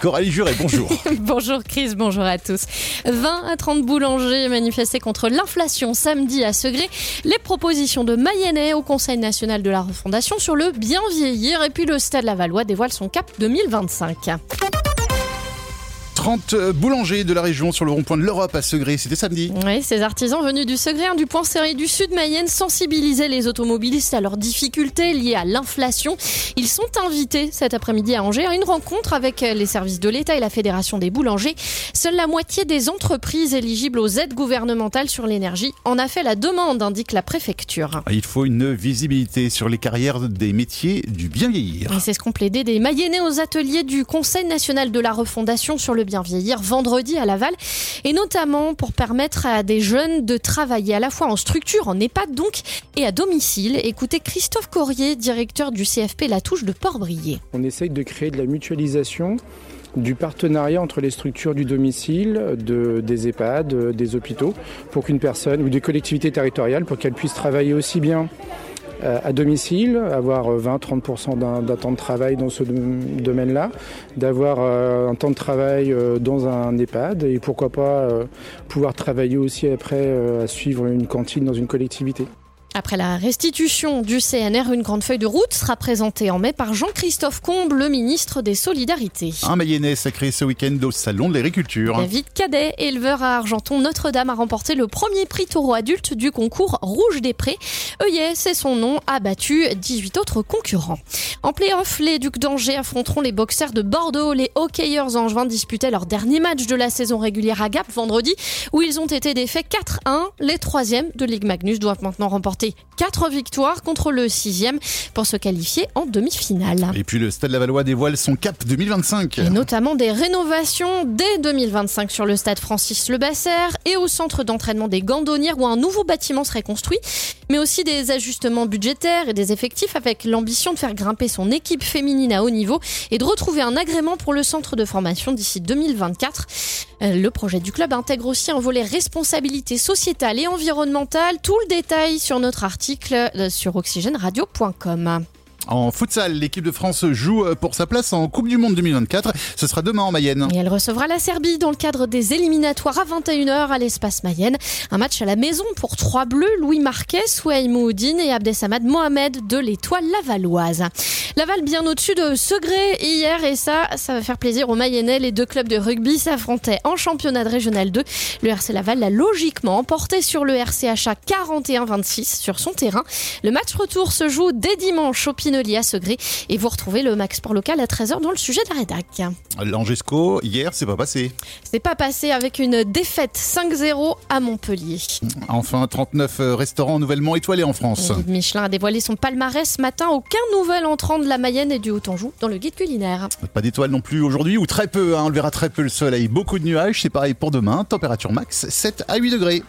Coralie Juré, bonjour. bonjour Chris, bonjour à tous. 20 à 30 boulangers manifestaient contre l'inflation samedi à Segré. Les propositions de Mayennais au Conseil national de la refondation sur le bien vieillir et puis le Stade Lavallois dévoile son cap 2025. 30 boulangers de la région sur le rond-point de l'Europe à Segré. C'était samedi. Oui, ces artisans venus du Segré, du point serré du sud Mayenne, sensibilisaient les automobilistes à leurs difficultés liées à l'inflation. Ils sont invités cet après-midi à Angers à une rencontre avec les services de l'État et la Fédération des boulangers. Seule la moitié des entreprises éligibles aux aides gouvernementales sur l'énergie en a fait la demande, indique la préfecture. Il faut une visibilité sur les carrières des métiers du bien vieillir. C'est ce qu'ont plaidé des Mayennais aux ateliers du Conseil national de la refondation sur le bien vieillir vendredi à Laval, et notamment pour permettre à des jeunes de travailler à la fois en structure, en EHPAD donc, et à domicile. Écoutez Christophe Corrier, directeur du CFP La Touche de Port-Brié. On essaye de créer de la mutualisation du partenariat entre les structures du domicile, de, des EHPAD, des hôpitaux, pour qu'une personne ou des collectivités territoriales, pour qu'elles puissent travailler aussi bien euh, à domicile, avoir 20-30% euh, d'un temps de travail dans ce domaine-là, d'avoir euh, un temps de travail dans un EHPAD et pourquoi pas pouvoir travailler aussi après à suivre une cantine dans une collectivité. Après la restitution du CNR, une grande feuille de route sera présentée en mai par Jean-Christophe Combe, le ministre des Solidarités. Un Mayennais sacré ce week-end au Salon de l'Agriculture. David Cadet, éleveur à Argenton Notre-Dame, a remporté le premier prix taureau adulte du concours Rouge des Prés. Œillet, c'est son nom, a battu 18 autres concurrents. En play-off, les Ducs d'Angers affronteront les boxers de Bordeaux. Les hockeyeurs angevins disputaient leur dernier match de la saison régulière à Gap vendredi, où ils ont été défaits 4-1. Les troisièmes de Ligue Magnus doivent maintenant remporter 4 victoires contre le 6e pour se qualifier en demi-finale. Et puis le Stade Lavallois dévoile son cap 2025. Et notamment des rénovations dès 2025 sur le stade Francis Le Basser et au centre d'entraînement des Gandonnières où un nouveau bâtiment serait construit, mais aussi des ajustements budgétaires et des effectifs avec l'ambition de faire grimper son équipe féminine à haut niveau et de retrouver un agrément pour le centre de formation d'ici 2024. Euh, le projet du club intègre aussi un volet responsabilité sociétale et environnementale. Tout le détail sur notre article euh, sur oxygèneradio.com. En futsal, l'équipe de France joue euh, pour sa place en Coupe du Monde 2024. Ce sera demain en Mayenne. Et elle recevra la Serbie dans le cadre des éliminatoires à 21h à l'espace Mayenne. Un match à la maison pour trois bleus, Louis Marquez, Souaï Mouhoudine et Abdesamad Mohamed de l'étoile lavalloise. Laval bien au-dessus de Segré hier et ça, ça va faire plaisir aux Mayennais. Les deux clubs de rugby s'affrontaient en championnat de régional 2. Le RC Laval l'a logiquement emporté sur le RCHA 41-26 sur son terrain. Le match retour se joue dès dimanche au Pinot à Segré. Et vous retrouvez le Max Sport local à 13h dans le sujet de la rédac. L'Angesco, hier, c'est pas passé. C'est pas passé avec une défaite 5-0 à Montpellier. Enfin, 39 euh, restaurants nouvellement étoilés en France. Michelin a dévoilé son palmarès ce matin. Aucun nouvel entrant de la Mayenne et du Haut-Anjou dans le guide culinaire. Pas d'étoiles non plus aujourd'hui, ou très peu. Hein. On le verra très peu le soleil. Beaucoup de nuages. C'est pareil pour demain. Température max 7 à 8 degrés.